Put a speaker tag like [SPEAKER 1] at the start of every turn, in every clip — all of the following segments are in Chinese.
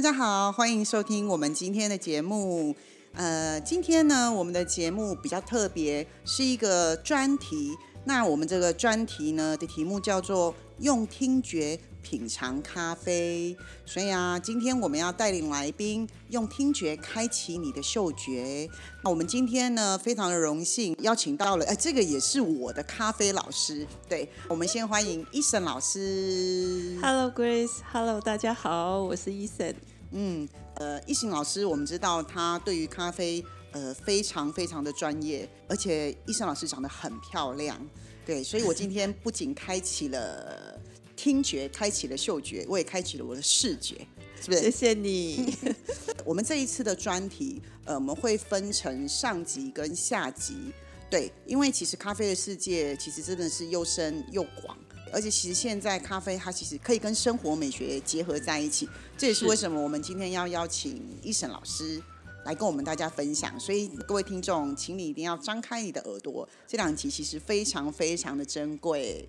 [SPEAKER 1] 大家好，欢迎收听我们今天的节目。呃，今天呢，我们的节目比较特别，是一个专题。那我们这个专题呢的题目叫做“用听觉品尝咖啡”。所以啊，今天我们要带领来宾用听觉开启你的嗅觉。那我们今天呢，非常的荣幸邀请到了，哎，这个也是我的咖啡老师。对，我们先欢迎伊森老师。
[SPEAKER 2] Hello Grace，Hello，大家好，我是 Eason。
[SPEAKER 1] 嗯，呃，一行老师，我们知道他对于咖啡呃非常非常的专业，而且医生老师长得很漂亮，对，所以我今天不仅开启了听觉，开启了嗅觉，我也开启了我的视觉，是不是？
[SPEAKER 2] 谢谢你。
[SPEAKER 1] 我们这一次的专题，呃，我们会分成上集跟下集，对，因为其实咖啡的世界其实真的是又深又广，而且其实现在咖啡它其实可以跟生活美学结合在一起，这也是
[SPEAKER 2] 是
[SPEAKER 1] 为什么我们今天要邀请医生老师。来跟我们大家分享，所以各位听众，请你一定要张开你的耳朵，这两集其实非常非常的珍贵。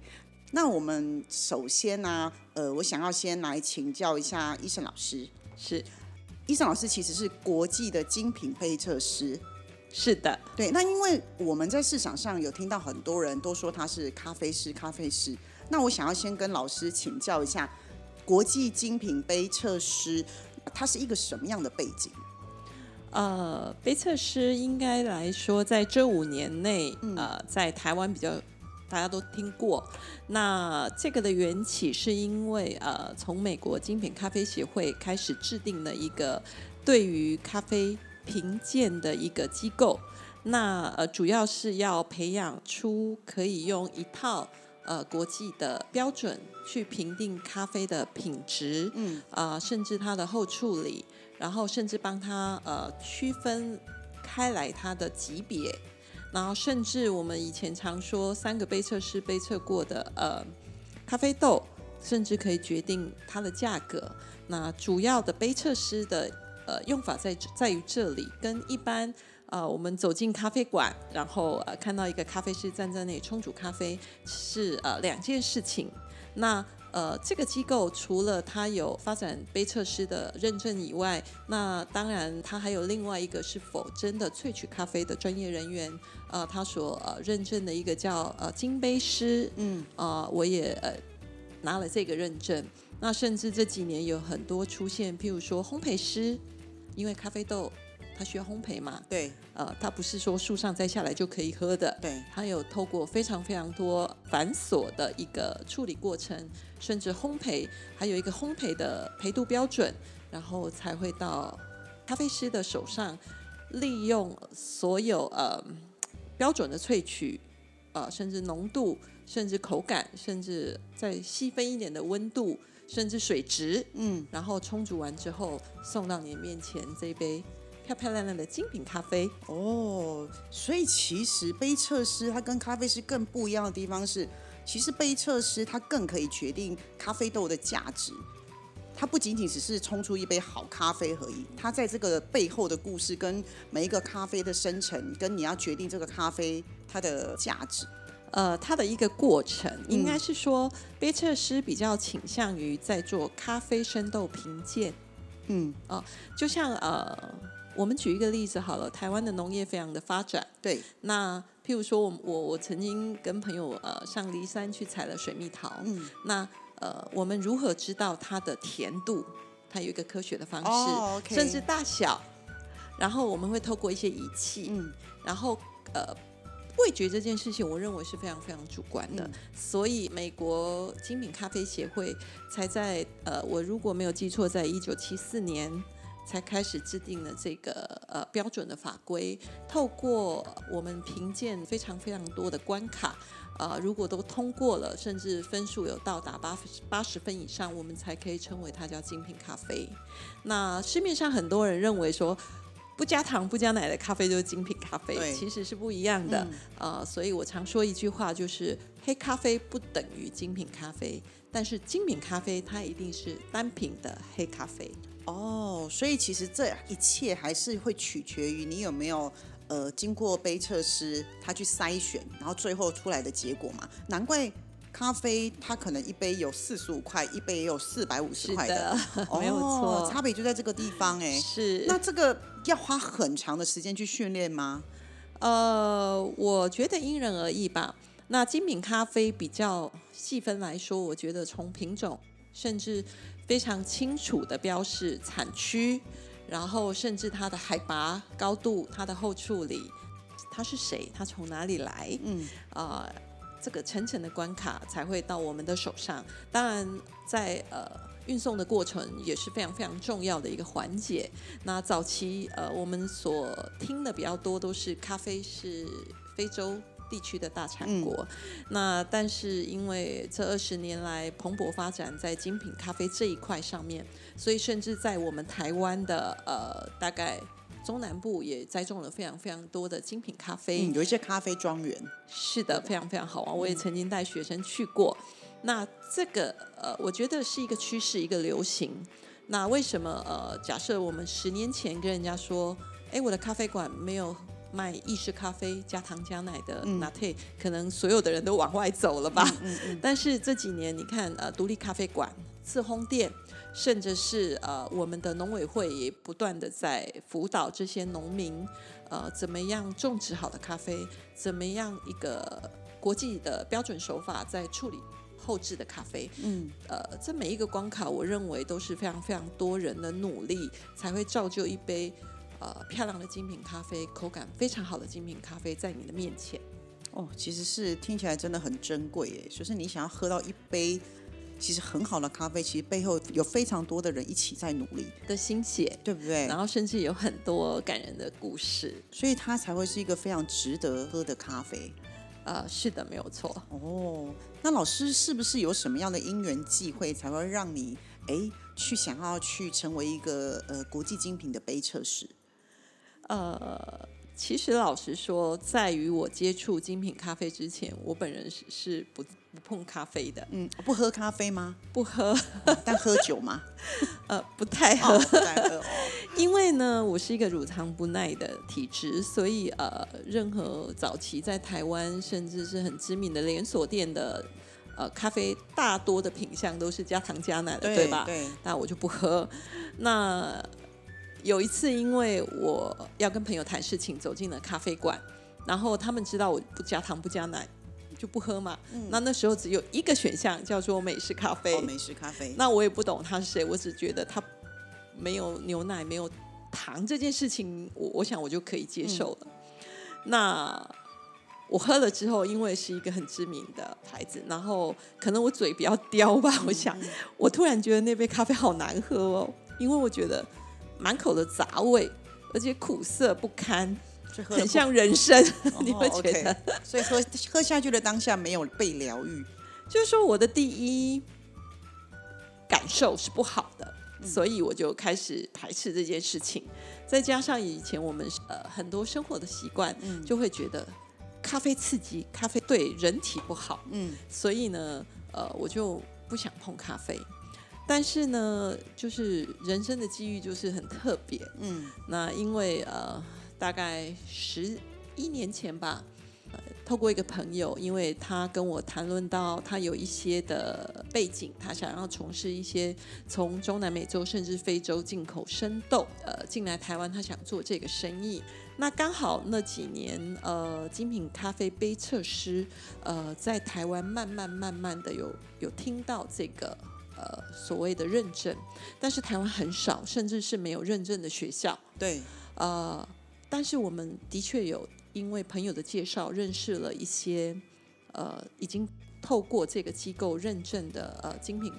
[SPEAKER 1] 那我们首先呢、呃，我想要先来请教一下医生老师，
[SPEAKER 2] 是
[SPEAKER 1] 医生老师其实是国际的精品杯测师，
[SPEAKER 2] 是的，
[SPEAKER 1] 对。那因为我们在市场上有听到很多人都说他是咖啡师，咖啡师。那我想要先跟老师请教一下，国际精品杯测师，它是一个什么样的背景？
[SPEAKER 2] 呃，杯测师应该来说，在这五年内，
[SPEAKER 1] 嗯
[SPEAKER 2] 呃，在台湾比较大家都听过。那这个的缘起是因为，呃，从美国精品咖啡协会开始制定了一个对于咖啡评鉴的一个机构。那呃，主要是要培养出可以用一套呃国际的标准去评定咖啡的品质，
[SPEAKER 1] 嗯，
[SPEAKER 2] 啊、甚至它的后处理，然后甚至帮他呃区分开来它的级别，然后甚至我们以前常说三个杯测师杯测过的呃咖啡豆，甚至可以决定它的价格。那主要的杯测师的呃用法在在于这里，跟一般。呃，我们走进咖啡馆，然后呃看到一个咖啡师站在那里冲煮咖啡，是呃两件事情。那呃，这个机构除了它有发展杯测师的认证以外，那当然它还有另外一个是否真的萃取咖啡的专业人员，呃，他所呃认证的一个叫呃金杯师，
[SPEAKER 1] 嗯，
[SPEAKER 2] 啊、我也呃拿了这个认证。那甚至这几年有很多出现，譬如说烘焙师，因为咖啡豆它需要烘焙嘛，
[SPEAKER 1] 对。
[SPEAKER 2] 呃，它不是说树上摘下来就可以喝的，
[SPEAKER 1] 对，
[SPEAKER 2] 它有透过非常非常多繁琐的一个处理过程，甚至烘焙，还有一个烘焙的焙度标准，然后才会到咖啡师的手上，利用所有呃标准的萃取，呃，甚至浓度，甚至口感，甚至再细分一点的温度，甚至水质，
[SPEAKER 1] 嗯，
[SPEAKER 2] 然后冲煮完之后送到你面前这一杯漂漂亮亮的精品咖啡。
[SPEAKER 1] 哦，所以其实杯测师它跟咖啡师更不一样的地方是，其实杯测师它更可以决定咖啡豆的价值。它不仅仅只是冲出一杯好咖啡而已，它在这个背后的故事跟每一个咖啡的生成，跟你要决定这个咖啡它的价值。
[SPEAKER 2] 呃，它的一个过程，应该是说，杯测师比较倾向于在做咖啡生豆评鉴。
[SPEAKER 1] 嗯，
[SPEAKER 2] 就像呃，我们举一个例子好了，台湾的农业非常的发展。
[SPEAKER 1] 对，
[SPEAKER 2] 那譬如说我，我我曾经跟朋友呃上梨山去采了水蜜桃，
[SPEAKER 1] 嗯，
[SPEAKER 2] 那呃，我们如何知道它的甜度？它有一个科学的方式，甚至大小，然后我们会透过一些仪器，
[SPEAKER 1] 嗯，
[SPEAKER 2] 然后呃，味觉这件事情，我认为是非常非常主观的，
[SPEAKER 1] 嗯。
[SPEAKER 2] 所以美国精品咖啡协会才在呃，我如果没有记错，在一九七四年才开始制定了这个呃标准的法规，透过我们评鉴非常非常多的关卡。呃，如果都通过了，甚至分数有到达八八十分以上，我们才可以称为它叫精品咖啡。那市面上很多人认为说。不加糖、不加奶的咖啡就是精品咖啡，其实是不一样的。呃，所以我常说一句话，就是黑咖啡不等于精品咖啡，但是精品咖啡它一定是单品的黑咖啡。
[SPEAKER 1] 哦，所以其实这一切还是会取决于你有没有呃经过杯测师他去筛选，然后最后出来的结果嘛。难怪。咖啡它可能一杯有四十五块，一杯也有四百五十块
[SPEAKER 2] 的，没有错，
[SPEAKER 1] 差别就在这个地方哎。
[SPEAKER 2] 是，
[SPEAKER 1] 那这个要花很长的时间去训练吗？
[SPEAKER 2] 呃，我觉得因人而异吧。那精品咖啡比较细分来说，我觉得从品种，甚至非常清楚的标示产区，然后甚至它的海拔高度、它的后处理，它是谁，它从哪里来，嗯啊。这个层层的关卡才会到我们的手上。当然，在呃运送的过程也是非常非常重要的一个环节。那早期呃我们所听的比较多都是咖啡是非洲地区的大产国。那但是因为这二十年来蓬勃发展在精品咖啡这一块上面，所以甚至在我们台湾的呃大概。中南部也栽种了非常非常多的精品咖啡，
[SPEAKER 1] 有一些咖啡庄园。
[SPEAKER 2] 是的，非常非常好玩。我也曾经带学生去过。那这个呃，我觉得是一个趋势，一个流行。那为什么呃，假设我们十年前跟人家说，哎，我的咖啡馆没有卖意式咖啡加糖加奶的拿铁，可能所有的人都往外走了吧？嗯嗯。但是这几年你看，呃，独立咖啡馆、自烘店。甚至是呃，我们的农委会也不断的在辅导这些农民，呃，怎么样种植好的咖啡，怎么样一个国际的标准手法在处理后置的咖啡，嗯，呃，这每一个关卡，我认为都是非常非常多人的努力，才会造就一杯呃漂亮的精品咖啡，口感非常好的精品咖啡在你的面前。
[SPEAKER 1] 哦，其实是听起来真的很珍贵诶，就是你想要喝到一杯。其实很好的咖啡，其实背后有非常多的人一起在努力
[SPEAKER 2] 的心血，
[SPEAKER 1] 对不对？
[SPEAKER 2] 然后甚至有很多感人的故事，
[SPEAKER 1] 所以它才会是一个非常值得喝的咖啡。
[SPEAKER 2] 呃，是的，没有错。
[SPEAKER 1] 哦，那老师是不是有什么样的因缘际会，才会让你哎去想要去成为一个呃国际精品的杯测师？
[SPEAKER 2] 呃。其实老实说，在于我接触精品咖啡之前，我本人是是不不碰咖啡的。
[SPEAKER 1] 嗯，不喝咖啡吗？
[SPEAKER 2] 不喝，
[SPEAKER 1] 但喝酒吗？
[SPEAKER 2] 呃，不太喝。因为呢，我是一个乳糖不耐的体质，所以呃，任何早期在台湾甚至是很知名的连锁店的呃咖啡，大多的品相都是加糖加奶的，对吧？
[SPEAKER 1] 对。
[SPEAKER 2] 那我就不喝。那有一次，因为我要跟朋友谈事情，走进了咖啡馆，然后他们知道我不加糖不加奶，就不喝嘛。那那时候只有一个选项叫做美式咖啡。
[SPEAKER 1] 美式咖啡。
[SPEAKER 2] 那我也不懂他是谁，我只觉得他没有牛奶、没有糖这件事情，我我想我就可以接受了。那我喝了之后，因为是一个很知名的牌子，然后可能我嘴比较刁吧，我想我突然觉得那杯咖啡好难喝哦，因为我觉得。满口的杂味，而且苦涩不堪，很像人生。你会觉得，
[SPEAKER 1] 所以喝喝下去的当下没有被疗愈，
[SPEAKER 2] 就是说我的第一感受是不好的，所以我就开始排斥这件事情。再加上以前我们呃很多生活的习惯，就会觉得咖啡刺激，咖啡对人体不好，嗯，所以呢，呃，我就不想碰咖啡。但是呢，就是人生的机遇就是很特别，嗯，那因为呃，大概十一年前吧，呃，透过一个朋友，因为他跟我谈论到他有一些的背景，他想要从事一些从中南美洲甚至非洲进口生豆，呃，进来台湾，他想做这个生意。那刚好那几年，呃，精品咖啡杯测师，呃，在台湾慢慢慢慢的有有听到这个。呃，所谓的认证，但是台湾很少，甚至是没有认证的学校。
[SPEAKER 1] 对，
[SPEAKER 2] 呃，但是我们的确有因为朋友的介绍，认识了一些呃，已经透过这个机构认证的呃精品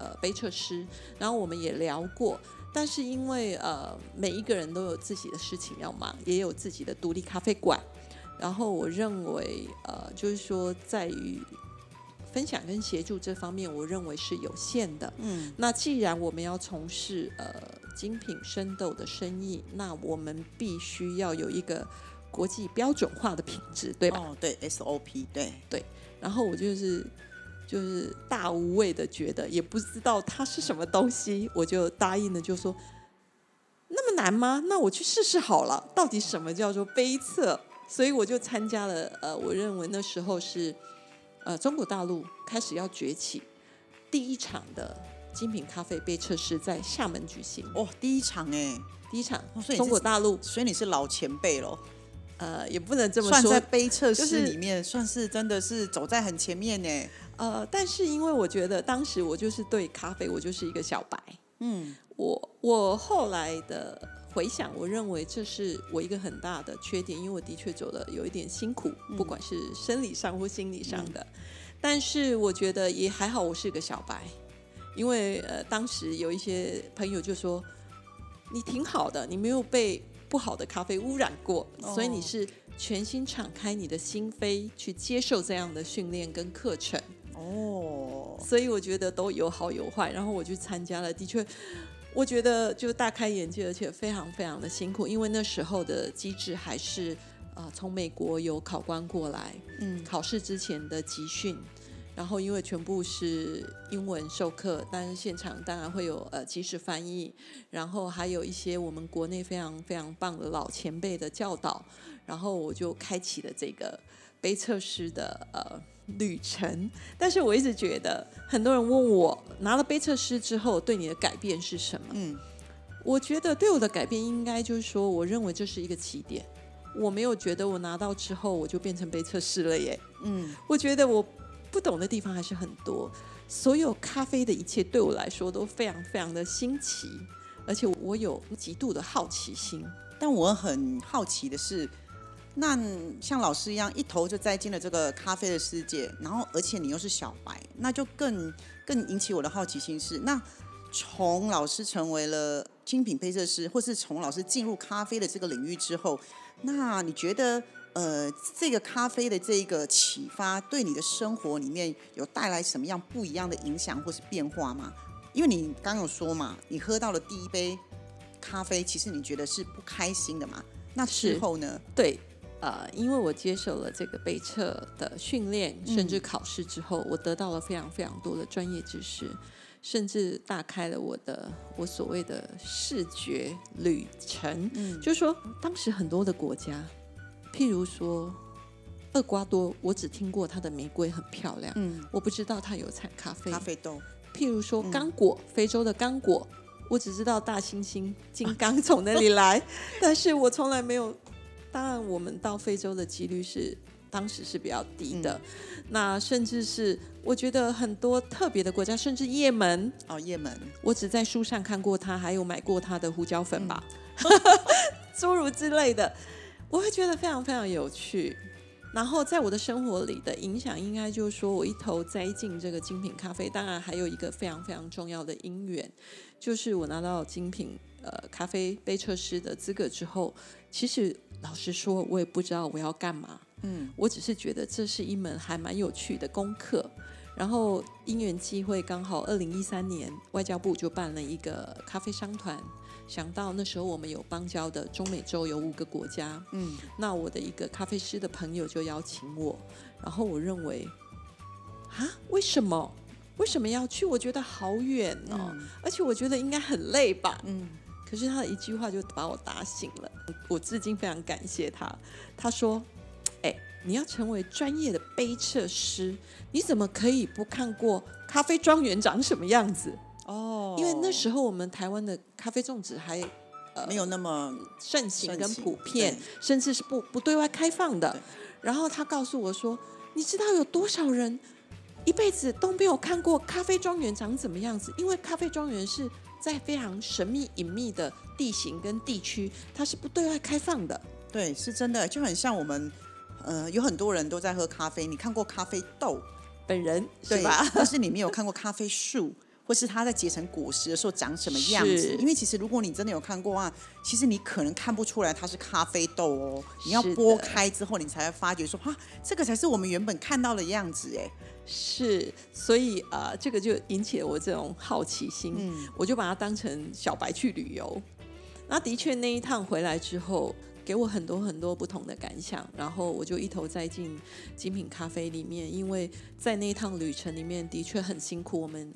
[SPEAKER 2] 呃杯测师，然后我们也聊过，但是因为呃每一个人都有自己的事情要忙，也有自己的独立咖啡馆。然后我认为，呃，就是说在于分享跟协助这方面，我认为是有限的。
[SPEAKER 1] 嗯，
[SPEAKER 2] 那既然我们要从事呃精品生豆的生意，那我们必须要有一个国际标准化的品质，对吧？
[SPEAKER 1] 哦，对，SOP，对，
[SPEAKER 2] 然后我就是就是大无畏的觉得，也不知道它是什么东西，我就答应了，就说那么难吗？那我去试试好了，到底什么叫做杯测？所以我就参加了，呃，我认为那时候是呃中国大陆开始要崛起第一场的精品咖啡杯测试在厦门举行，
[SPEAKER 1] 哦，第一场哎，
[SPEAKER 2] 第一场
[SPEAKER 1] 哦所以
[SPEAKER 2] 中国大陆
[SPEAKER 1] 所以你是老前辈咯，
[SPEAKER 2] 呃也不能这么说
[SPEAKER 1] 算在，杯测
[SPEAKER 2] 就是
[SPEAKER 1] 试里面，算是真的是走在很前面呢。
[SPEAKER 2] 呃，但是因为我觉得当时我就是对咖啡，我就是一个小白。
[SPEAKER 1] 嗯，
[SPEAKER 2] 我我后来的回想，我认为这是我一个很大的缺点，因为我的确走的有一点辛苦，不管是生理上或心理上的。但是我觉得也还好，我是个小白，因为呃，当时有一些朋友就说你挺好的，你没有被不好的咖啡污染过，
[SPEAKER 1] 哦
[SPEAKER 2] 所以你是全心敞开你的心扉去接受这样的训练跟课程。
[SPEAKER 1] 哦，
[SPEAKER 2] 所以我觉得都有好有坏。然后我去参加了，的确，我觉得就大开眼界，而且非常非常的辛苦，因为那时候的机制还是呃从美国有考官过来，
[SPEAKER 1] 嗯，
[SPEAKER 2] 考试之前的集训。然后，因为全部是英文授课，但是现场当然会有呃即时翻译，然后还有一些我们国内非常非常棒的老前辈的教导，然后我就开启了这个杯测师的呃旅程。但是我一直觉得，很多人问我拿了杯测师之后对你的改变是什么？
[SPEAKER 1] 嗯，
[SPEAKER 2] 我觉得对我的改变应该就是说，我认为这是一个起点。我没有觉得我拿到之后我就变成杯测师了耶。
[SPEAKER 1] 嗯，
[SPEAKER 2] 我觉得我不懂的地方还是很多，所有咖啡的一切对我来说都非常非常的新奇，而且我有极度的好奇心。
[SPEAKER 1] 但我很好奇的是，那像老师一样一头就栽进了这个咖啡的世界，然后而且你又是小白，那就更更引起我的好奇心是，那从老师成为了精品配色师，或是从老师进入咖啡的这个领域之后，那你觉得呃这个咖啡的这个启发对你的生活里面有带来什么样不一样的影响或是变化吗？因为你刚刚有说嘛，你喝到了第一杯咖啡，其实你觉得是不开心的嘛？那
[SPEAKER 2] 事
[SPEAKER 1] 后呢？
[SPEAKER 2] 对，呃，因为我接受了这个北测的训练，甚
[SPEAKER 1] 嗯
[SPEAKER 2] 至考试之后，我得到了非常非常多的专业知识，甚至打开了我的我所谓的视觉旅程。
[SPEAKER 1] 嗯
[SPEAKER 2] 就是说，当时很多的国家，譬如说厄瓜多，我只听过它的玫瑰很漂亮，
[SPEAKER 1] 嗯，
[SPEAKER 2] 我不知道它有产咖啡。
[SPEAKER 1] 咖啡豆，
[SPEAKER 2] 譬如说
[SPEAKER 1] 嗯
[SPEAKER 2] 刚果，非洲的刚果，我只知道大猩猩、金刚从那里来，但是我从来没有。当然，我们到非洲的几率是当时是比较低的。那甚至是我觉得很多特别的国家，甚至也门，
[SPEAKER 1] 哦，也门，
[SPEAKER 2] 我只在书上看过它，还有买过它的胡椒粉吧，诸如之类的，我会觉得非常非常有趣。然后在我的生活里的影响，应该就是说我一头栽进这个精品咖啡。当然，还有一个非常非常重要的因缘，就是我拿到精品呃咖啡杯测师的资格之后，其实老实说，我也不知道我要干嘛。
[SPEAKER 1] 嗯，
[SPEAKER 2] 我只是觉得这是一门还蛮有趣的功课。然后因缘际会，刚好二零一三年外交部就办了一个咖啡商团，想到那时候我们有邦交的中美洲有五个国家，
[SPEAKER 1] 嗯，
[SPEAKER 2] 那我的一个咖啡师的朋友就邀请我，然后我认为啊，为什么？为什么要去？我觉得好远哦，而且我觉得应该很累吧。
[SPEAKER 1] 嗯，
[SPEAKER 2] 可是他的一句话就把我打醒了，我至今非常感谢他。他说：“哎、你要成为专业的杯测师，你怎么可以不看过咖啡庄园长什么样子？
[SPEAKER 1] 哦，
[SPEAKER 2] 因为那时候我们台湾的咖啡种植还
[SPEAKER 1] 没有那么，
[SPEAKER 2] 盛行跟普遍，甚至是不不对外开放的。然后他告诉我说：“你知道有多少人一辈子都没有看过咖啡庄园长怎么样子？因为咖啡庄园是在非常神秘隐秘的地形跟地区，它是不对外开放的。
[SPEAKER 1] 对，是真的，就很像我们，呃，有很多人都在喝咖啡，你看过咖啡豆，
[SPEAKER 2] 本人是
[SPEAKER 1] 对
[SPEAKER 2] 吧？
[SPEAKER 1] 但是你没有看过咖啡树。或是它在结成果实的时候长什么样子。因为其实如果你真的有看过啊，其实你可能看不出来它是咖啡豆哦，你要剥开之后，你才会发觉说，啊，这个才是我们原本看到的样子哎。
[SPEAKER 2] 是，所以呃，这个就引起了我这种好奇心，
[SPEAKER 1] 嗯。
[SPEAKER 2] 我就把它当成小白去旅游。那的确那一趟回来之后，给我很多很多不同的感想，然后我就一头栽进精品咖啡里面，因为在那一趟旅程里面的确很辛苦，我们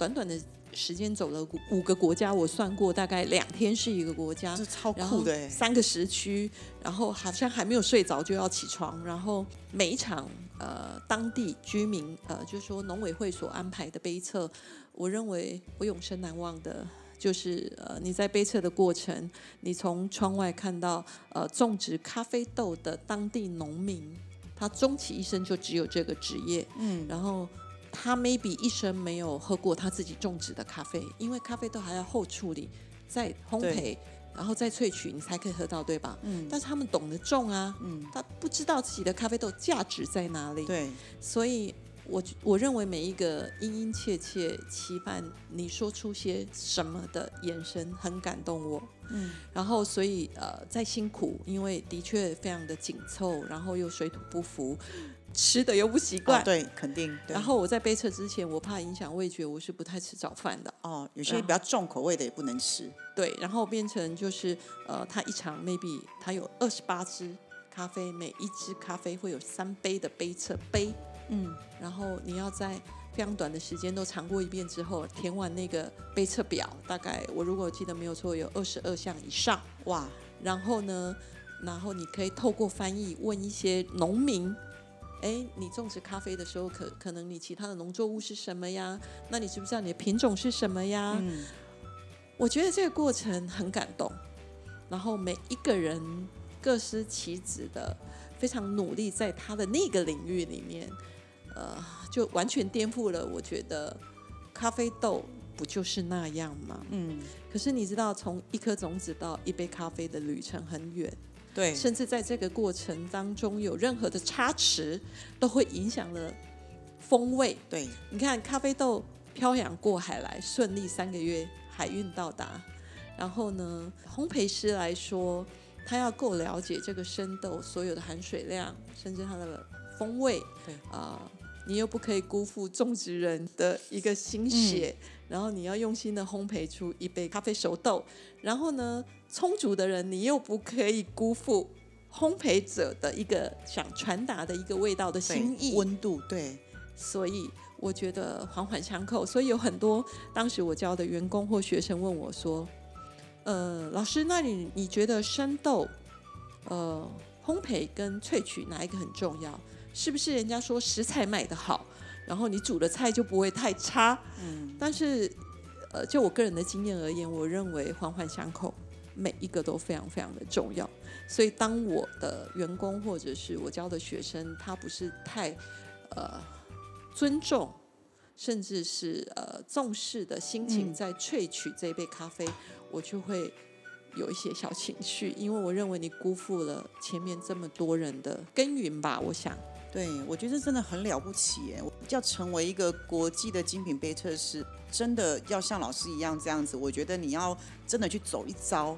[SPEAKER 2] 短短的时间走了五五个国家，我算过大概两天是一个国家，
[SPEAKER 1] 这超酷的哎。
[SPEAKER 2] 三个时区，然后好像还没有睡着就要起床，然后每一场呃当地居民呃就是说农委会所安排的杯测，我认为我永生难忘的。就是呃，你在杯测的过程，你从窗外看到呃种植咖啡豆的当地农民，他终其一生就只有这个职业，
[SPEAKER 1] 嗯，
[SPEAKER 2] 然后他 maybe 一生没有喝过他自己种植的咖啡，因为咖啡豆还要后处理、再烘焙，然后再萃取，你才可以喝到，对吧？
[SPEAKER 1] 嗯。
[SPEAKER 2] 但是他们懂得种啊，
[SPEAKER 1] 嗯，
[SPEAKER 2] 他不知道自己的咖啡豆价值在哪里，
[SPEAKER 1] 对，
[SPEAKER 2] 所以我我认为每一个殷殷切切期盼你说出些什么的眼神，很感动我。
[SPEAKER 1] 嗯，
[SPEAKER 2] 然后所以呃，再辛苦，因为的确非常的紧凑，然后又水土不服，吃的又不习惯。
[SPEAKER 1] 哦对，肯定。对
[SPEAKER 2] 然后我在杯测之前，我怕影响味觉，我是不太吃早饭的。
[SPEAKER 1] 哦，有些比较重口味的也不能吃。
[SPEAKER 2] 对，然后变成就是呃，它一场 maybe 它有二十八支咖啡，每一支咖啡会有三杯的杯测杯，
[SPEAKER 1] 嗯，
[SPEAKER 2] 然后你要在非常短的时间都尝过一遍之后，填完那个杯测表，大概我如果记得没有错，有二十二项以上。
[SPEAKER 1] 哇，
[SPEAKER 2] 然后呢，然后你可以透过翻译问一些农民。哎，你种植咖啡的时候，可可能你其他的农作物是什么呀？那你知不知道你的品种是什么呀？
[SPEAKER 1] 嗯，
[SPEAKER 2] 我觉得这个过程很感动，然后每一个人各司其职的，非常努力在他的那个领域里面，呃，就完全颠覆了我觉得咖啡豆不就是那样吗？
[SPEAKER 1] 嗯，
[SPEAKER 2] 可是你知道，从一颗种子到一杯咖啡的旅程很远，
[SPEAKER 1] 对，
[SPEAKER 2] 甚至在这个过程当中有任何的差池，都会影响了风味。
[SPEAKER 1] 对，
[SPEAKER 2] 你看，咖啡豆漂洋过海来，顺利三个月海运到达。然后呢，烘焙师来说，他要够了解这个生豆所有的含水量，甚至它的风味。
[SPEAKER 1] 对
[SPEAKER 2] 啊、你又不可以辜负种植人的一个心血，然后你要用心的烘焙出一杯咖啡熟豆。然后呢，充足的人，你又不可以辜负烘焙者的一个想传达的一个味道的心意。
[SPEAKER 1] 温度，对，
[SPEAKER 2] 所以我觉得环环相扣。所以有很多当时我教的员工或学生问我说：“呃，老师，那你你觉得生豆，呃，烘焙跟萃取哪一个很重要？是不是人家说食材买的好，然后你煮的菜就不会太差？
[SPEAKER 1] 嗯，
[SPEAKER 2] 但是，呃，就我个人的经验而言，我认为环环相扣，每一个都非常非常的重要。所以，当我的员工或者是我教的学生，他不是太呃尊重，甚至是呃重视的心情
[SPEAKER 1] 嗯
[SPEAKER 2] 在萃取这一杯咖啡，我就会有一些小情绪，因为我认为你辜负了前面这么多人的耕耘吧。我想，
[SPEAKER 1] 对，我觉得真的很了不起耶！要成为一个国际的精品杯测试，真的要像老师一样这样子。我觉得你要真的去走一遭，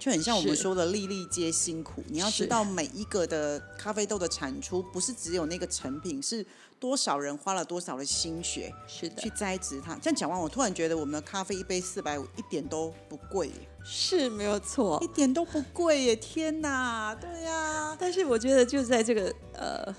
[SPEAKER 1] 就很像我们说的“粒粒皆辛苦”。你要知道每一个的咖啡豆的产出，不是只有那个成品，是多少人花了多少的心血
[SPEAKER 2] 是的
[SPEAKER 1] 去，栽植它。这样讲完，我突然觉得我们的咖啡一杯四百五，一点都不贵耶，
[SPEAKER 2] 是没有错
[SPEAKER 1] 一。点都不贵耶！天哪，对呀、
[SPEAKER 2] 但是我觉得就在这个呃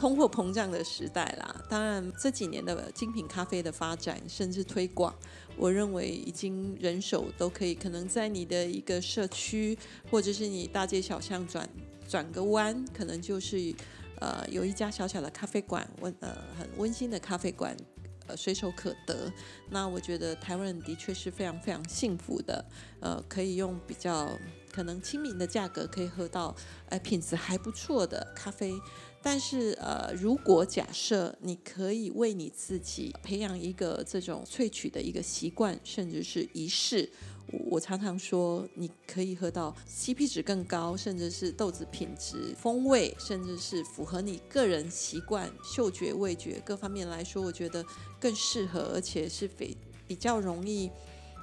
[SPEAKER 2] 通货膨胀的时代啦，当然这几年的精品咖啡的发展甚至推广，我认为已经人手都可以，可能在你的一个社区或者是你大街小巷转转个弯，可能就是呃有一家小小的咖啡馆，温呃很温馨的咖啡馆。呃，随手可得。那我觉得台湾人的确是非常非常幸福的，呃，可以用比较可能亲民的价格可以喝到，呃，品质还不错的咖啡。但是呃，如果假设你可以为你自己培养一个这种萃取的一个习惯，甚至是仪式，我常常说，你可以喝到 CP 值更高，甚至是豆子品质、风味，甚至是符合你个人习惯、嗅觉、味觉各方面来说，我觉得更适合，而且是非比较容易，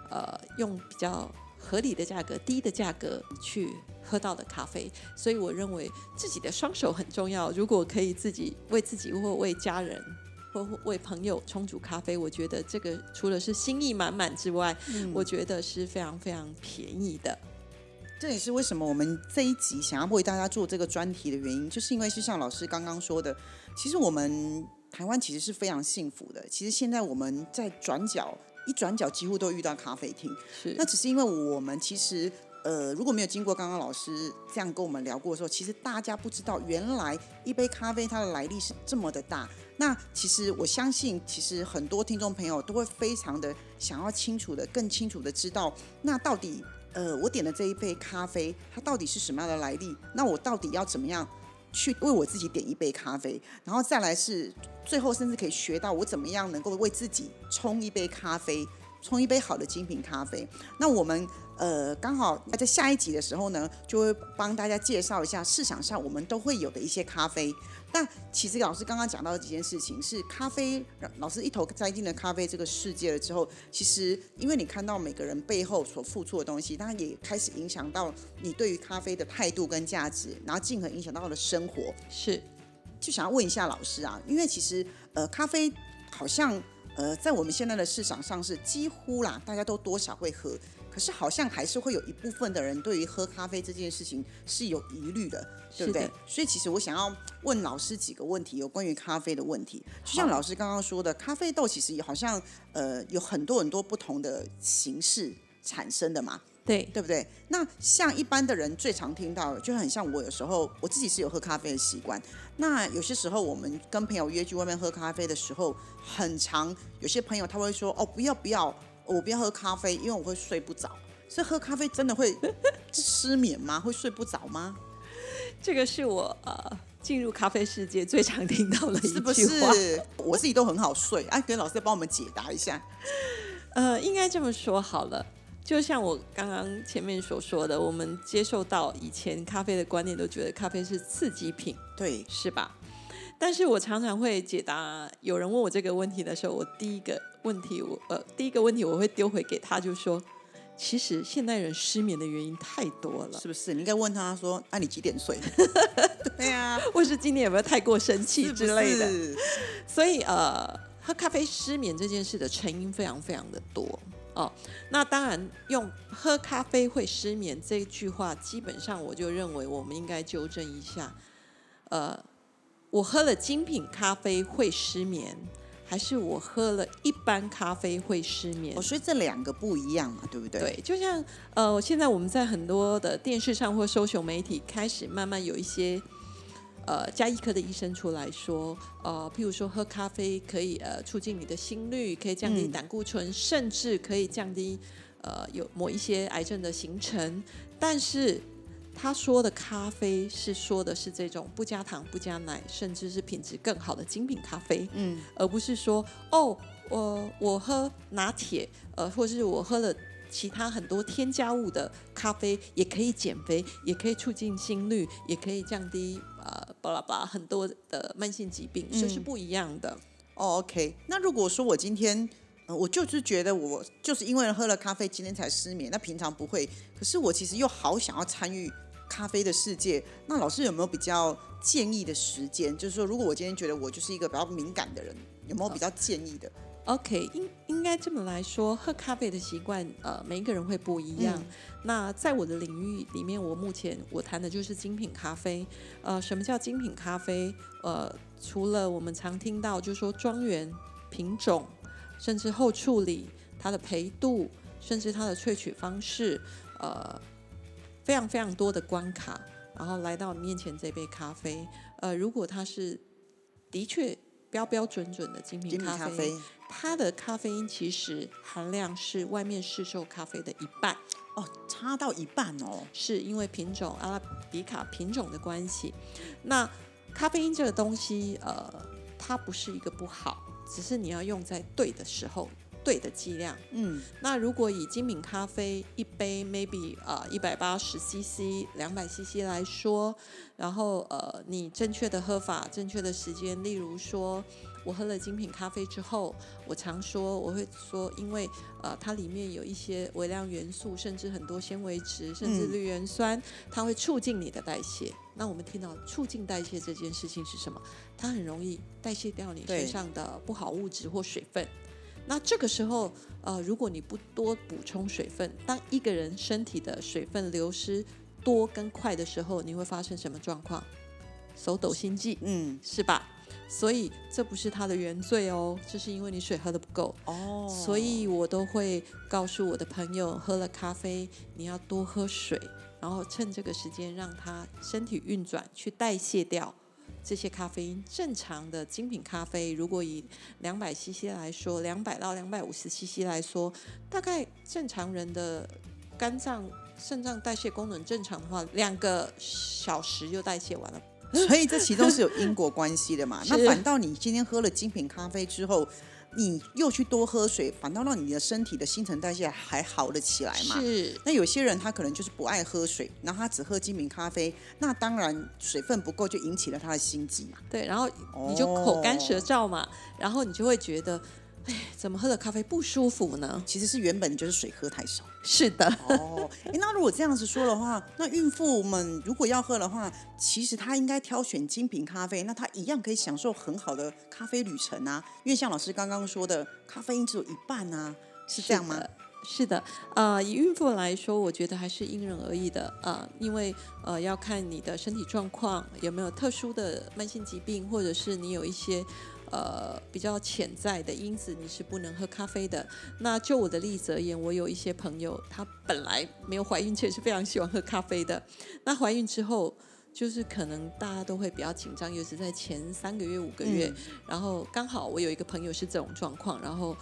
[SPEAKER 2] 呃，用比较合理的价格、低的价格去。喝到的咖啡，所以我认为自己的双手很重要。如果可以自己为自己或为家人或为朋友冲煮咖啡，我觉得这个除了是心意满满之外，我觉得是非常非常便宜的。
[SPEAKER 1] 这也是为什么我们这一集想要为大家做这个专题的原因，就是因为是像老师刚刚说的，其实我们台湾其实是非常幸福的。其实现在我们在转角一转角，几乎都遇到咖啡厅，
[SPEAKER 2] 是
[SPEAKER 1] 那只是因为我们其实。呃，如果没有经过刚刚老师这样跟我们聊过的时候，其实大家不知道原来一杯咖啡它的来历是这么的大。那其实我相信，其实很多听众朋友都会非常的想要清楚的、更清楚的知道，那到底呃我点的这一杯咖啡它到底是什么样的来历？那我到底要怎么样去为我自己点一杯咖啡？然后再来是最后甚至可以学到我怎么样能够为自己冲一杯咖啡，冲一杯好的精品咖啡。那我们。呃，刚好在下一集的时候呢，就会帮大家介绍一下市场上我们都会有的一些咖啡。那其实老师刚刚讲到的几件事情是咖啡，老师一头栽进了咖啡这个世界了之后，其实因为你看到每个人背后所付出的东西，当然也开始影响到你对于咖啡的态度跟价值，然后进而影响到了生活。
[SPEAKER 2] 是，
[SPEAKER 1] 就想要问一下老师啊，因为其实呃，咖啡好像呃，在我们现在的市场上是几乎啦，大家都多少会喝。可是好像还是会有一部分的人对于喝咖啡这件事情是有疑虑的，对不对？所以其实我想要问老师几个问题，有关于咖啡的问题。就像老师刚刚说的，咖啡豆其实也好像呃有很多很多不同的形式产生的嘛，
[SPEAKER 2] 对
[SPEAKER 1] 对不对？那像一般的人最常听到的，就很像我有时候我自己是有喝咖啡的习惯。那有些时候我们跟朋友约去外面喝咖啡的时候，很常有些朋友他会说哦不要不要。我不要喝咖啡，因为我会睡不着。所以喝咖啡真的会失眠吗？会睡不着吗？
[SPEAKER 2] 这个是我呃进入咖啡世界最常听到的一句
[SPEAKER 1] 话。是不是？我自己都很好睡。哎，跟老师帮我们解答一下。
[SPEAKER 2] 呃，应该这么说好了。就像我刚刚前面所说的，我们接受到以前咖啡的观念，都觉得咖啡是刺激品，
[SPEAKER 1] 对，
[SPEAKER 2] 是吧？但是我常常会解答有人问我这个问题的时候，我第一个问题，我呃，第一个问题我会丢回给他，就是说，其实现代人失眠的原因太多了，
[SPEAKER 1] 是不是？你应该问他说，那你几点睡？对呀，
[SPEAKER 2] 或是今天有没有太过生气之类的？所以呃，喝咖啡失眠这件事的成因非常非常的多哦。那当然，用喝咖啡会失眠这一句话，基本上我就认为我们应该纠正一下，呃。我喝了精品咖啡会失眠，还是我喝了一般咖啡会失眠？
[SPEAKER 1] 哦，所以这两个不一样嘛，对不对？
[SPEAKER 2] 对，就像呃，现在我们在很多的电视上或搜寻媒体开始慢慢有一些呃加医科的医生出来说，呃，譬如说喝咖啡可以呃促进你的心率，可以降低胆固醇，甚至可以降低呃有某一些癌症的形成，但是。他说的咖啡是说的是这种不加糖、不加奶，甚至是品质更好的精品咖啡，嗯，而不是说哦，我我喝拿铁，呃，或是我喝了其他很多添加物的咖啡，也可以减肥，也可以促进心率，也可以降低呃巴拉巴拉很多的慢性疾病，这是不一样的。
[SPEAKER 1] 哦，OK，那如果说我今天，呃，我就是觉得我就是因为喝了咖啡今天才失眠，那平常不会，可是我其实又好想要参与。咖啡的世界，那老师有没有比较建议的时间？就是说，如果我今天觉得我就是一个比较敏感的人，有没有比较建议的
[SPEAKER 2] ？OK，应应该这么来说，喝咖啡的习惯，呃，每一个人会不一样。那在我的领域里面，我目前我谈的就是精品咖啡。呃，什么叫精品咖啡？呃，除了我们常听到，就是说庄园品种，甚至后处理它的焙度，甚至它的萃取方式，呃。非常非常多的关卡，然后来到你面前这杯咖啡，呃，如果它是的确标标准准的精品咖啡，它的咖啡因其实含量是外面市售咖啡的一半
[SPEAKER 1] 哦，差到一半哦，
[SPEAKER 2] 是因为品种阿拉比卡品种的关系。那咖啡因这个东西，呃，它不是一个不好，只是你要用在对的时候。对的剂量，
[SPEAKER 1] 嗯，
[SPEAKER 2] 那如果以精品咖啡一杯 maybe 啊一百八十 CC 两百 CC 来说，然后呃你正确的喝法，正确的时间，例如说我喝了精品咖啡之后，我常说我会说，因为呃它里面有一些微量元素，甚至很多纤维质，甚至绿原酸，它会促进你的代谢。那我们听到促进代谢这件事情是什么？它很容易代谢掉你身上的不好物质或水分。那这个时候，呃，如果你不多补充水分，当一个人身体的水分流失多跟快的时候，你会发生什么状况？手抖心悸，
[SPEAKER 1] 嗯，
[SPEAKER 2] 是吧？所以这不是他的原罪哦，这是因为你水喝的不够
[SPEAKER 1] 哦。
[SPEAKER 2] 所以我都会告诉我的朋友，喝了咖啡你要多喝水，然后趁这个时间让他身体运转，去代谢掉。这些咖啡因正常的精品咖啡，如果以两百 CC 来说，两百到两百五十 CC 来说，大概正常人的肝脏、肾脏代谢功能正常的话，两个小时就代谢完了。
[SPEAKER 1] 所以这其中是有因果关系的嘛？那反倒你今天喝了精品咖啡之后。你又去多喝水，反倒让你的身体的新陈代谢还好了起来嘛？
[SPEAKER 2] 是。
[SPEAKER 1] 那有些人他可能就是不爱喝水，然后他只喝精品咖啡，那当然水分不够就引起了他的心悸嘛。
[SPEAKER 2] 对，然后你就口干舌燥嘛，然后你就会觉得。哎，怎么喝的咖啡不舒服呢？
[SPEAKER 1] 其实是原本就是水喝太少。
[SPEAKER 2] 是的。
[SPEAKER 1] 哦，哎，那如果这样子说的话，那孕妇们如果要喝的话，其实她应该挑选精品咖啡，那她一样可以享受很好的咖啡旅程啊。因为像老师刚刚说的，咖啡因只有一半啊，是这样吗？
[SPEAKER 2] 是的，呃，以孕妇来说，我觉得还是因人而异的啊，因为呃要看你的身体状况有没有特殊的慢性疾病，或者是你有一些。呃，比较潜在的因子，你是不能喝咖啡的。那就我的例子而言，我有一些朋友，她本来没有怀孕前是非常喜欢喝咖啡的。那怀孕之后，就是可能大家都会比较紧张，尤其在前三个月、五个月。然后刚好我有一个朋友是这种状况，然后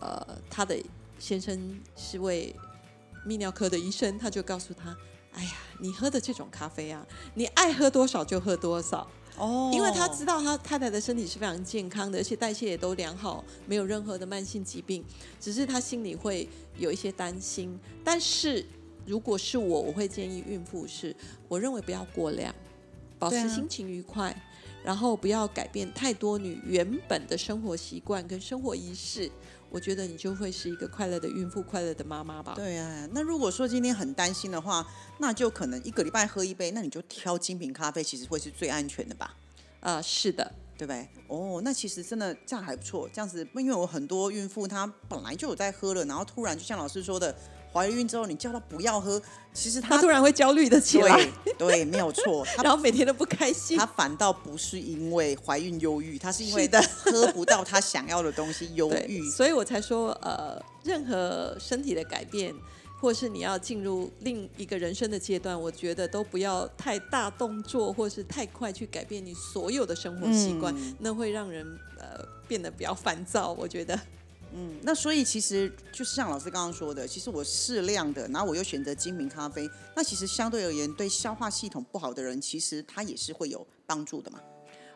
[SPEAKER 2] 呃，他的先生是位泌尿科的医生，他就告诉他：“哎呀，你喝的这种咖啡啊，你爱喝多少就喝多少。”
[SPEAKER 1] 哦，
[SPEAKER 2] 因为他知道他太太的身体是非常健康的，而且代谢也都良好，没有任何的慢性疾病，只是他心里会有一些担心。但是如果是我，我会建议孕妇是，我认为不要过量，保持心情愉快，然后不要改变太多你原本的生活习惯跟生活仪式。我觉得你就会是一个快乐的孕妇，快乐的妈妈吧。
[SPEAKER 1] 对啊，那如果说今天很担心的话，那就可能一个礼拜喝一杯，那你就挑精品咖啡，其实会是最安全的吧？
[SPEAKER 2] 啊，是的，
[SPEAKER 1] 对不对？哦，那其实真的这样还不错，这样子，因为我很多孕妇她本来就有在喝了，然后突然就像老师说的。怀孕之后，你叫他不要喝，其实他
[SPEAKER 2] 突然会焦虑的起来，
[SPEAKER 1] 对，没有错，
[SPEAKER 2] 然后每天都不开心。
[SPEAKER 1] 他反倒不是因为怀孕忧郁，他是因为喝不到他想要的东西忧郁。
[SPEAKER 2] 所以我才说，呃，任何身体的改变，或是你要进入另一个人生的阶段，我觉得都不要太大动作，或是太快去改变你所有的生活习惯，那会让人呃变得比较烦躁。我觉得。
[SPEAKER 1] 嗯，那所以其实就是像老师刚刚说的，其实我适量的，然后我又选择精品咖啡，那其实相对而言，对消化系统不好的人，其实它也是会有帮助的嘛。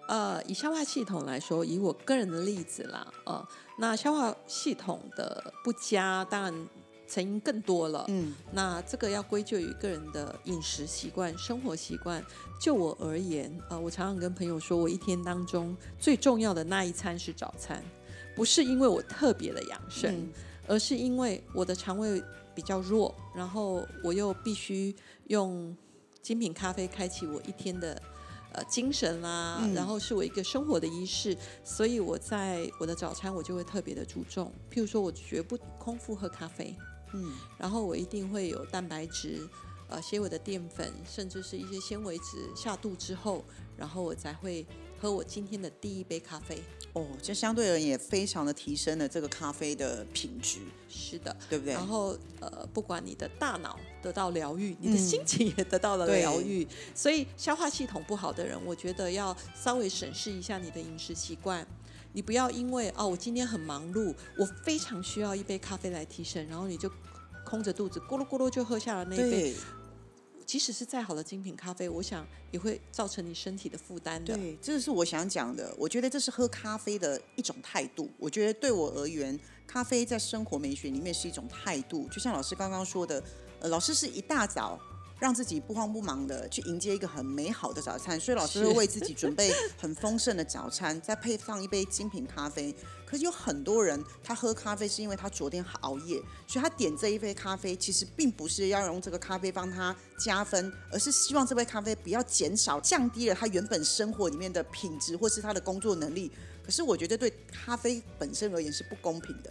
[SPEAKER 2] 呃，以消化系统来说，以我个人的例子啦，呃，那消化系统的不佳，当然成因更多了。嗯，那这个要归咎于个人的饮食习惯、生活习惯。就我而言，呃，我常常跟朋友说，我一天当中最重要的那一餐是早餐。不是因为我特别的养生，而是因为我的肠胃比较弱，然后我又必须用精品咖啡开启我一天的呃精神啦，然后是我一个生活的仪式，所以我在我的早餐我就会特别的注重，譬如说我绝不空腹喝咖啡，嗯，然后我一定会有蛋白质，呃，纤维的淀粉，甚至是一些纤维质下肚之后，然后我才会。喝我今天的第一杯咖啡
[SPEAKER 1] 哦，这相对而言也非常的提升了这个咖啡的品质。
[SPEAKER 2] 是的，
[SPEAKER 1] 对不对？
[SPEAKER 2] 然后呃，不管你的大脑得到疗愈，你的心情也得到了疗愈。所以消化系统不好的人，我觉得要稍微审视一下你的饮食习惯。你不要因为哦，我今天很忙碌，我非常需要一杯咖啡来提神，然后你就空着肚子咕噜咕噜就喝下了那一杯。即使是再好的精品咖啡，我想也会造成你身体的负担的。
[SPEAKER 1] 对，这是我想讲的。我觉得这是喝咖啡的一种态度。我觉得对我而言，咖啡在生活美学里面是一种态度。就像老师刚刚说的，呃，老师是一大早。让自己不慌不忙的去迎接一个很美好的早餐，所以老师会为自己准备很丰盛的早餐，再配上一杯精品咖啡。可是有很多人，他喝咖啡是因为他昨天熬夜，所以他点这一杯咖啡，其实并不是要用这个咖啡帮他加分，而是希望这杯咖啡不要减少、降低了他原本生活里面的品质或是他的工作能力。可是我觉得对咖啡本身而言是不公平的。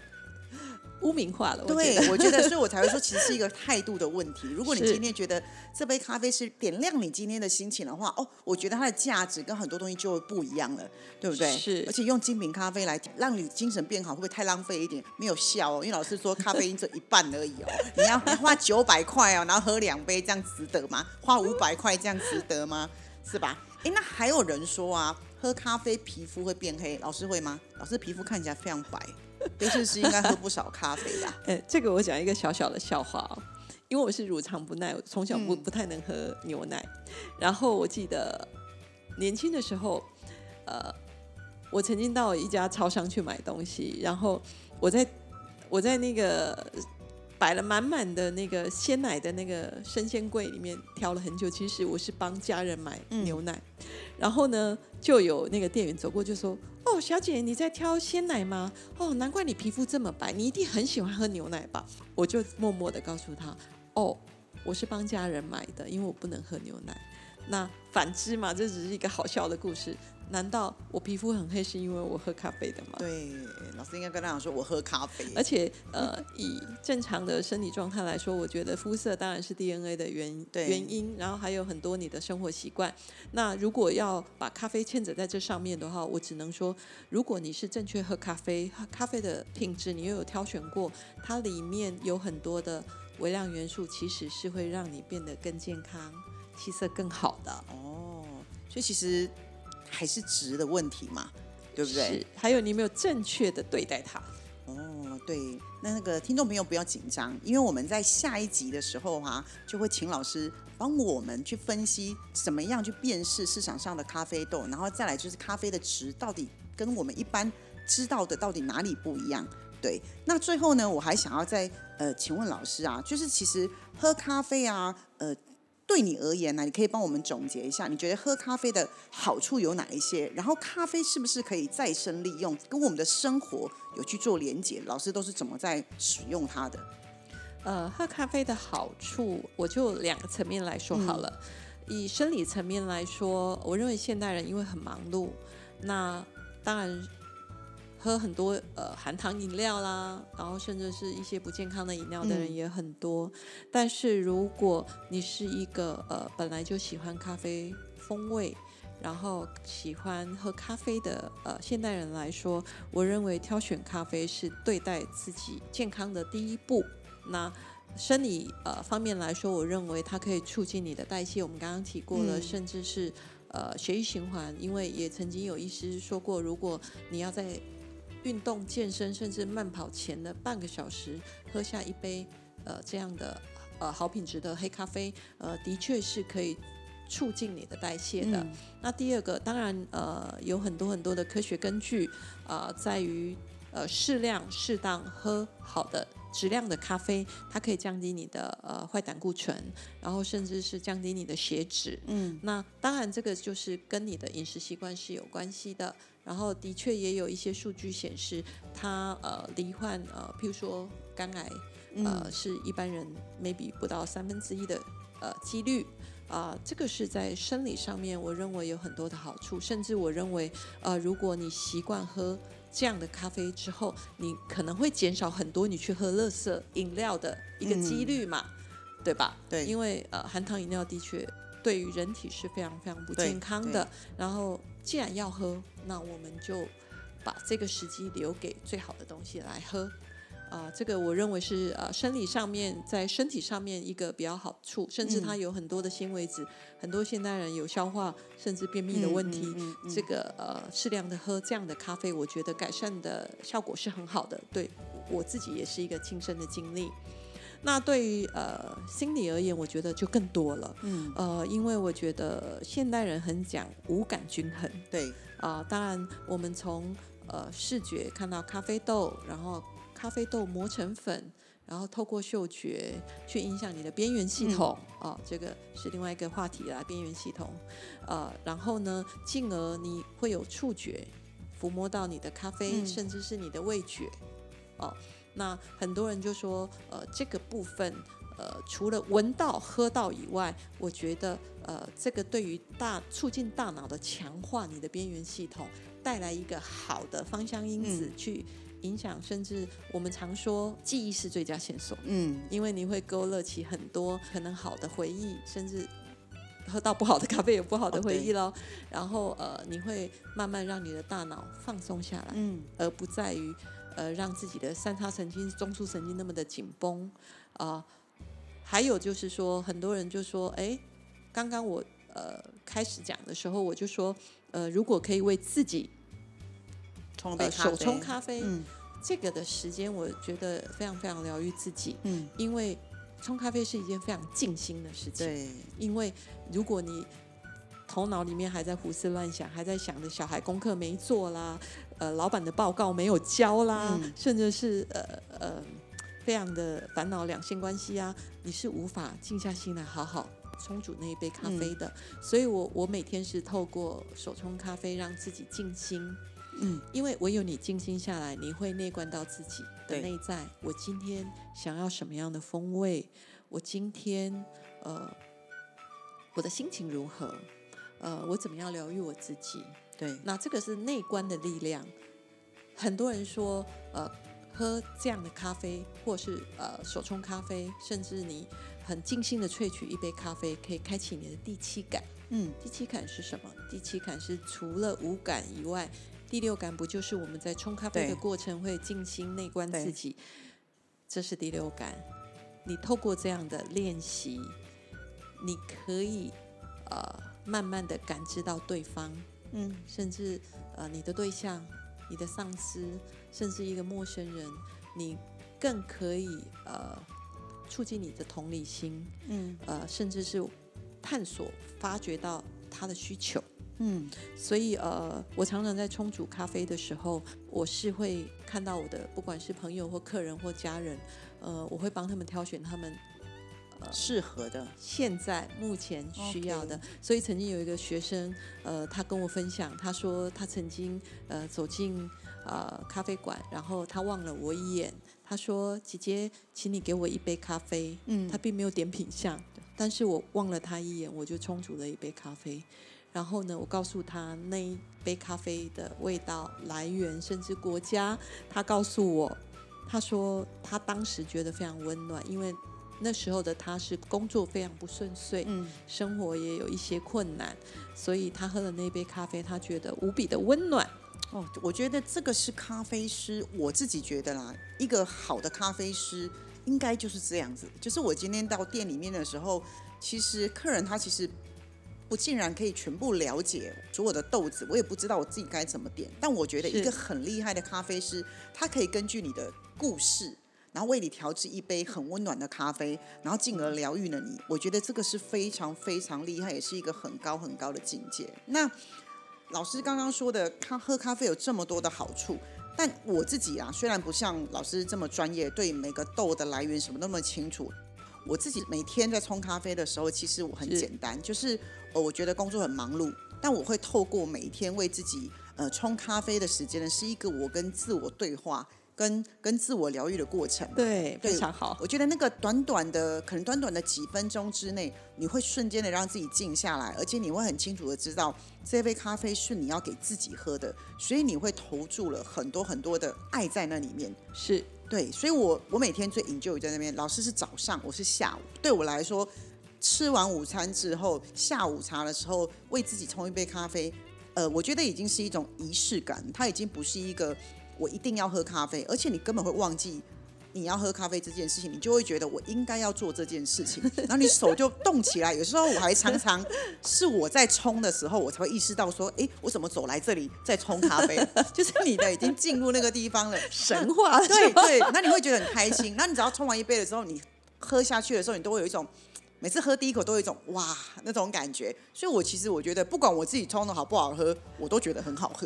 [SPEAKER 2] 污名化了，
[SPEAKER 1] 对，
[SPEAKER 2] 我
[SPEAKER 1] 觉得，所以我才会说，其实是一个态度的问题。如果你今天觉得这杯咖啡是点亮你今天的心情的话，哦，我觉得它的价值跟很多东西就会不一样了，对不对？
[SPEAKER 2] 是。
[SPEAKER 1] 而且用精品咖啡来让你精神变好，会不会太浪费一点？没有效哦，因为老师说咖啡因只一半而已哦。你要花九百块哦，然后喝两杯，这样值得吗？花五百块这样值得吗？是吧？哎，那还有人说啊，喝咖啡皮肤会变黑，老师会吗？老师皮肤看起来非常白。其实是应该喝不少咖啡吧。
[SPEAKER 2] 呃，这个我讲一个小小的笑话哦，因为我是乳糖不耐，从小不不太能喝牛奶。然后我记得年轻的时候，呃，我曾经到一家超商去买东西，然后我在我在那个。摆了满满的那个鲜奶的那个生鲜柜里面，挑了很久。其实我是帮家人买牛奶，然后呢，就有那个店员走过就说：“哦，小姐，你在挑鲜奶吗？哦，难怪你皮肤这么白，你一定很喜欢喝牛奶吧？”我就默默的告诉他：“哦，我是帮家人买的，因为我不能喝牛奶。”那反之嘛，这只是一个好笑的故事。难道我皮肤很黑是因为我喝咖啡的吗？
[SPEAKER 1] 对，老师应该跟他讲说，我喝咖啡。
[SPEAKER 2] 而且，呃，以正常的身体状态来说，我觉得肤色当然是 DNA 的原原因，然后还有很多你的生活习惯。那如果要把咖啡牵扯在这上面的话，我只能说，如果你是正确喝咖啡，咖啡的品质你又有挑选过，它里面有很多的微量元素，其实是会让你变得更健康、气色更好的。
[SPEAKER 1] 哦，所以其实。还是值的问题嘛，对不对？
[SPEAKER 2] 是。还有你有没有正确的对待它？
[SPEAKER 1] 哦，对。那那个听众朋友不要紧张，因为我们在下一集的时候哈，就会请老师帮我们去分析怎么样去辨识市场上的咖啡豆，然后再来就是咖啡的值到底跟我们一般知道的到底哪里不一样？对。那最后呢，我还想要再呃，请问老师啊，就是其实喝咖啡啊，呃。对你而言呢，你可以帮我们总结一下，你觉得喝咖啡的好处有哪一些？然后咖啡是不是可以再生利用，跟我们的生活有去做连接？老师都是怎么在使用它的？
[SPEAKER 2] 呃，喝咖啡的好处，我就两个层面来说好了。以生理层面来说，我认为现代人因为很忙碌，那当然。喝很多呃含糖饮料啦，然后甚至是一些不健康的饮料的人也很多。但是如果你是一个呃本来就喜欢咖啡风味，然后喜欢喝咖啡的呃现代人来说，我认为挑选咖啡是对待自己健康的第一步。那生理呃方面来说，我认为它可以促进你的代谢。我们刚刚提过了，甚至是呃血液循环，因为也曾经有医师说过，如果你要在运动健身甚至慢跑前的半个小时，喝下一杯呃这样的呃好品质的黑咖啡，呃的确是可以促进你的代谢的。那第二个，当然呃有很多很多的科学根据，呃在于呃适量适当喝好的质量的咖啡，它可以降低你的呃坏胆固醇，然后甚至是降低你的血脂。嗯，那当然这个就是跟你的饮食习惯是有关系的。然后的确也有一些数据显示，它呃罹患呃譬如说肝癌，呃是一般人 maybe 不到三分之一的呃几率啊，这个是在生理上面，我认为有很多的好处，甚至我认为呃如果你习惯喝这样的咖啡之后，你可能会减少很多你去喝乐色饮料的一个几率嘛，对吧？
[SPEAKER 1] 对，
[SPEAKER 2] 因为呃含糖饮料的确。对于人体是非常非常不健康的。然后，既然要喝，那我们就把这个时机留给最好的东西来喝。啊，这个我认为是呃生理上面在身体上面一个比较好处，甚至它有很多的纤维质。很多现代人有消化甚至便秘的问题，这个呃适量的喝这样的咖啡，我觉得改善的效果是很好的。对我自己也是一个亲身的经历。那对于呃心理而言，我觉得就更多了。
[SPEAKER 1] 嗯，
[SPEAKER 2] 呃，因为我觉得现代人很讲五感均衡
[SPEAKER 1] 对，
[SPEAKER 2] 啊、当然，我们从呃视觉看到咖啡豆，然后咖啡豆磨成粉，然后透过嗅觉去影响你的边缘系统啊、这个是另外一个话题啦，边缘系统。呃，然后呢，进而你会有触觉，抚摸到你的咖啡，
[SPEAKER 1] 嗯
[SPEAKER 2] 甚至是你的味觉。哦，那很多人就说，呃，这个部分。呃，除了闻到、喝到以外，我觉得，呃，这个对于大促进大脑的强化，你的边缘系统带来一个好的芳香因子，去影响，甚至我们常说记忆是最佳线索，
[SPEAKER 1] 嗯，
[SPEAKER 2] 因为你会勾勒起很多可能好的回忆，甚至喝到不好的咖啡有不好的
[SPEAKER 1] 哦
[SPEAKER 2] 回忆喽。然后呃，你会慢慢让你的大脑放松下来，
[SPEAKER 1] 嗯，
[SPEAKER 2] 而不在于呃让自己的三叉神经、中枢神经那么的紧绷啊、还有就是说，很多人就说，哎，刚刚我呃开始讲的时候，我就说，呃，如果可以为自己呃
[SPEAKER 1] 冲杯咖啡、嗯
[SPEAKER 2] 这个的时间，我觉得非常非常疗愈自己，
[SPEAKER 1] 嗯，
[SPEAKER 2] 因为冲咖啡是一件非常静心的事情。
[SPEAKER 1] 对，
[SPEAKER 2] 因为如果你头脑里面还在胡思乱想，还在想着小孩功课没做啦，呃，老板的报告没有交啦，
[SPEAKER 1] 嗯
[SPEAKER 2] 甚至是呃呃非常的烦恼两性关系啊，你是无法静下心来好好冲煮那一杯咖啡的。所以我我每天是透过手冲咖啡让自己静心。
[SPEAKER 1] 嗯，
[SPEAKER 2] 因为唯有你静心下来，你会内观到自己的内在。我今天想要什么样的风味？我今天呃，我的心情如何？呃，我怎么样疗愈我自己？
[SPEAKER 1] 对，
[SPEAKER 2] 那这个是内观的力量。很多人说，呃，喝这样的咖啡，或是呃手冲咖啡，甚至你很静心的萃取一杯咖啡，可以开启你的第七感。
[SPEAKER 1] 嗯，
[SPEAKER 2] 第七感是什么？第七感是除了五感以外，第六感不就是我们在冲咖啡的过程会静心内观自己？这是第六感。你透过这样的练习，你可以呃慢慢的感知到对方，
[SPEAKER 1] 嗯，
[SPEAKER 2] 甚至呃你的对象、你的上司，甚至一个陌生人，你更可以呃促进你的同理心，
[SPEAKER 1] 嗯，
[SPEAKER 2] 呃，甚至是探索、发掘到他的需求。
[SPEAKER 1] 嗯，
[SPEAKER 2] 所以呃，我常常在冲煮咖啡的时候，我是会看到我的不管是朋友或客人或家人，呃，我会帮他们挑选他们
[SPEAKER 1] 适合的，
[SPEAKER 2] 现在目前需要的。所以曾经有一个学生，呃，他跟我分享，他说他曾经呃走进呃咖啡馆，然后他望了我一眼，他说：“姐姐，请你给我一杯咖啡。”
[SPEAKER 1] 嗯
[SPEAKER 2] 他并没有点品相，但是我望了他一眼，我就冲煮了一杯咖啡。然后呢，我告诉他那一杯咖啡的味道来源，甚至国家。他告诉我，他说他当时觉得非常温暖，因为那时候的他是工作非常不顺遂，
[SPEAKER 1] 嗯，
[SPEAKER 2] 生活也有一些困难，所以他喝了那杯咖啡，他觉得无比的温暖。
[SPEAKER 1] 哦，我觉得这个是咖啡师，我自己觉得啦，一个好的咖啡师应该就是这样子。就是我今天到店里面的时候，其实客人他其实不竟然可以全部了解所有的豆子，我也不知道我自己该怎么点。但我觉得一个很厉害的咖啡师，他可以根据你的故事。然后为你调制一杯很温暖的咖啡，然后进而疗愈了你。我觉得这个是非常非常厉害，也是一个很高很高的境界。那老师刚刚说的，咖喝咖啡有这么多的好处，但我自己啊，虽然不像老师这么专业，对每个豆的来源什么那么清楚，我自己每天在冲咖啡的时候，其实我很简单，就是呃，我觉得工作很忙碌，但我会透过每一天为自己呃冲咖啡的时间呢，是一个我跟自我对话、跟跟自我疗愈的过程。
[SPEAKER 2] 对，非常好。
[SPEAKER 1] 我觉得那个短短的，可能短短的几分钟之内，你会瞬间的让自己静下来，而且你会很清楚的知道这杯咖啡是你要给自己喝的，所以你会投注了很多很多的爱在那里面。
[SPEAKER 2] 是
[SPEAKER 1] 对，所以我我每天最 enjoy 在那边。老师是早上，我是下午。对我来说，吃完午餐之后，下午茶的时候，为自己冲一杯咖啡，呃，我觉得已经是一种仪式感，它已经不是一个我一定要喝咖啡，而且你根本会忘记。你要喝咖啡这件事情，你就会觉得我应该要做这件事情，然后你手就动起来。有时候我还常常是我在冲的时候，我才会意识到说，哎，我怎么走来这里在冲咖啡？就是你的已经进入那个地方了，
[SPEAKER 2] 神话，
[SPEAKER 1] 对对，那你会觉得很开心。那你只要冲完一杯的时候，你喝下去的时候，你都会有一种。每次喝第一口都有一种哇那种感觉，所以我其实我觉得不管我自己冲的好不好喝，我都觉得很好喝。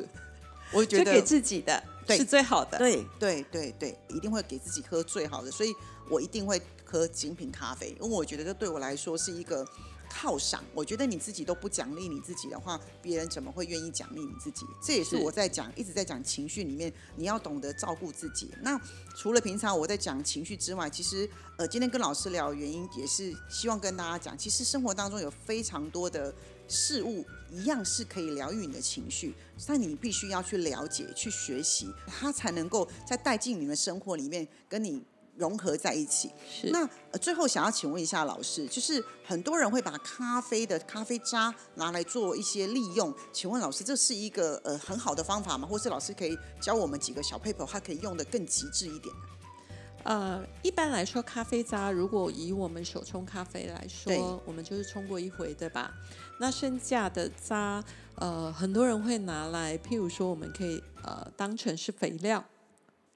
[SPEAKER 1] 我觉得
[SPEAKER 2] 给自己的是最好的，
[SPEAKER 1] 对对对对，一定会给自己喝最好的，所以我一定会喝精品咖啡，因为我觉得这对我来说是一个。犒赏，我觉得你自己都不奖励你自己的话，别人怎么会愿意奖励你自己？这也是我在讲，一直在讲情绪里面，你要懂得照顾自己。那除了平常我在讲情绪之外，其实呃，今天跟老师聊的原因也是希望跟大家讲，其实生活当中有非常多的事物，一样是可以疗愈你的情绪，但你必须要去了解、去学习，它才能够在带进你的生活里面跟你。融合在一起。
[SPEAKER 2] 是。
[SPEAKER 1] 那最后想要请问一下老师，就是很多人会把咖啡的咖啡渣拿来做一些利用，请问老师，这是一个呃很好的方法吗？或是老师可以教我们几个小 paper，它可以用的更极致一点？
[SPEAKER 2] 呃，一般来说，咖啡渣如果以我们手冲咖啡来说，我们就是冲过一回，对吧？那剩下的渣，呃，很多人会拿来，譬如说，我们可以呃当成是肥料。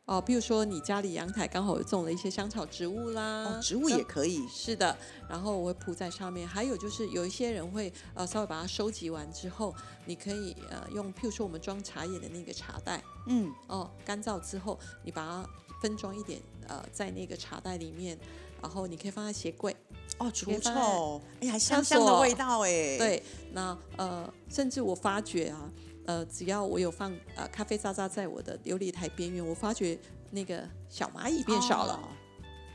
[SPEAKER 2] 哦，譬如说你家里阳台刚好有种了一些香草植物啦，
[SPEAKER 1] 哦，植物也可以，
[SPEAKER 2] 是的。然后我会铺在上面。还有就是有一些人会呃稍微把它收集完之后，你可以呃用譬如说我们装茶叶的那个茶袋，嗯，哦，干燥之后你把它分装一点呃在那个茶袋里面，然后你可以放在鞋柜，
[SPEAKER 1] 哦，除臭，哎呀，香香的味道哎，
[SPEAKER 2] 对，那呃甚至我发觉啊。呃，只要我有放呃咖啡渣渣在我的琉璃台边缘，我发觉那个小蚂蚁变少了。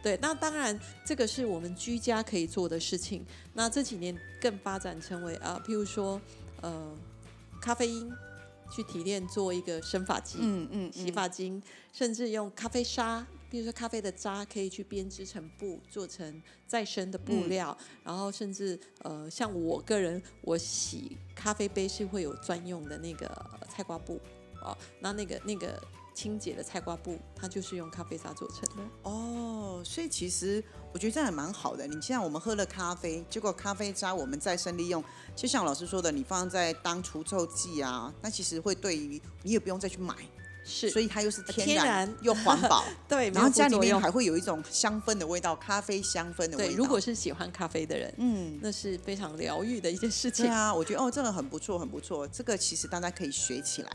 [SPEAKER 2] 对，那当然这个是我们居家可以做的事情。那这几年更发展成为啊，譬如说呃咖啡因去提炼做一个生发剂，嗯嗯，洗发精，甚至用咖啡沙。比如说咖啡的渣可以去编织成布，做成再生的布料，然后甚至呃，像我个人，我洗咖啡杯是会有专用的那个菜瓜布哦，那那个那个清洁的菜瓜布，它就是用咖啡渣做成的
[SPEAKER 1] 哦。所以其实我觉得这样也蛮好的。你现在我们喝了咖啡，结果咖啡渣我们再生利用，就像老师说的，你放在当除臭剂啊，那其实会对于你也不用再去买。
[SPEAKER 2] 是，
[SPEAKER 1] 所以它又是天然又环保，
[SPEAKER 2] 对，
[SPEAKER 1] 然后家里面还会有一种香氛的味道，咖啡香氛的味道。
[SPEAKER 2] 对，如果是喜欢咖啡的人，嗯，那是非常疗愈的一件事情。对
[SPEAKER 1] 啊，我觉得哦，这个很不错，很不错，这个其实大家可以学起来。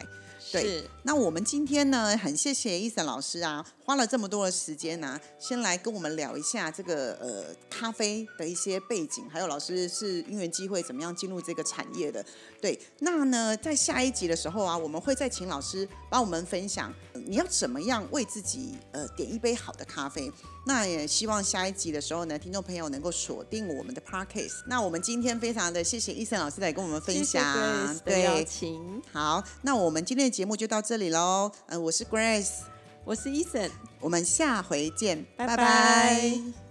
[SPEAKER 1] 对，那我们今天呢，很谢谢伊森老师啊，花了这么多的时间呢，先来跟我们聊一下这个呃咖啡的一些背景，还有老师是因缘机会怎么样进入这个产业的。对，那呢，在下一集的时候啊，我们会再请老师帮我们分享，你要怎么样为自己呃点一杯好的咖啡。那也希望下一集的时候呢，听众朋友能够锁定我们的 Parkcase。那我们今天非常的谢谢伊森老师来跟我们分享，
[SPEAKER 2] 对，请
[SPEAKER 1] 好，那我们今天的节目就到这里喽。嗯，我是 Grace，
[SPEAKER 2] 我是伊森，
[SPEAKER 1] 我们下回见，
[SPEAKER 2] 拜拜。